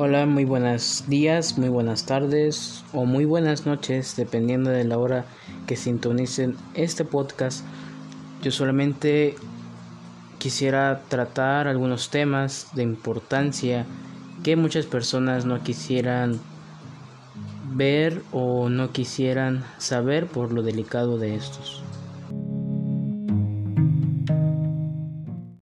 Hola, muy buenos días, muy buenas tardes o muy buenas noches, dependiendo de la hora que sintonicen este podcast. Yo solamente quisiera tratar algunos temas de importancia que muchas personas no quisieran ver o no quisieran saber por lo delicado de estos.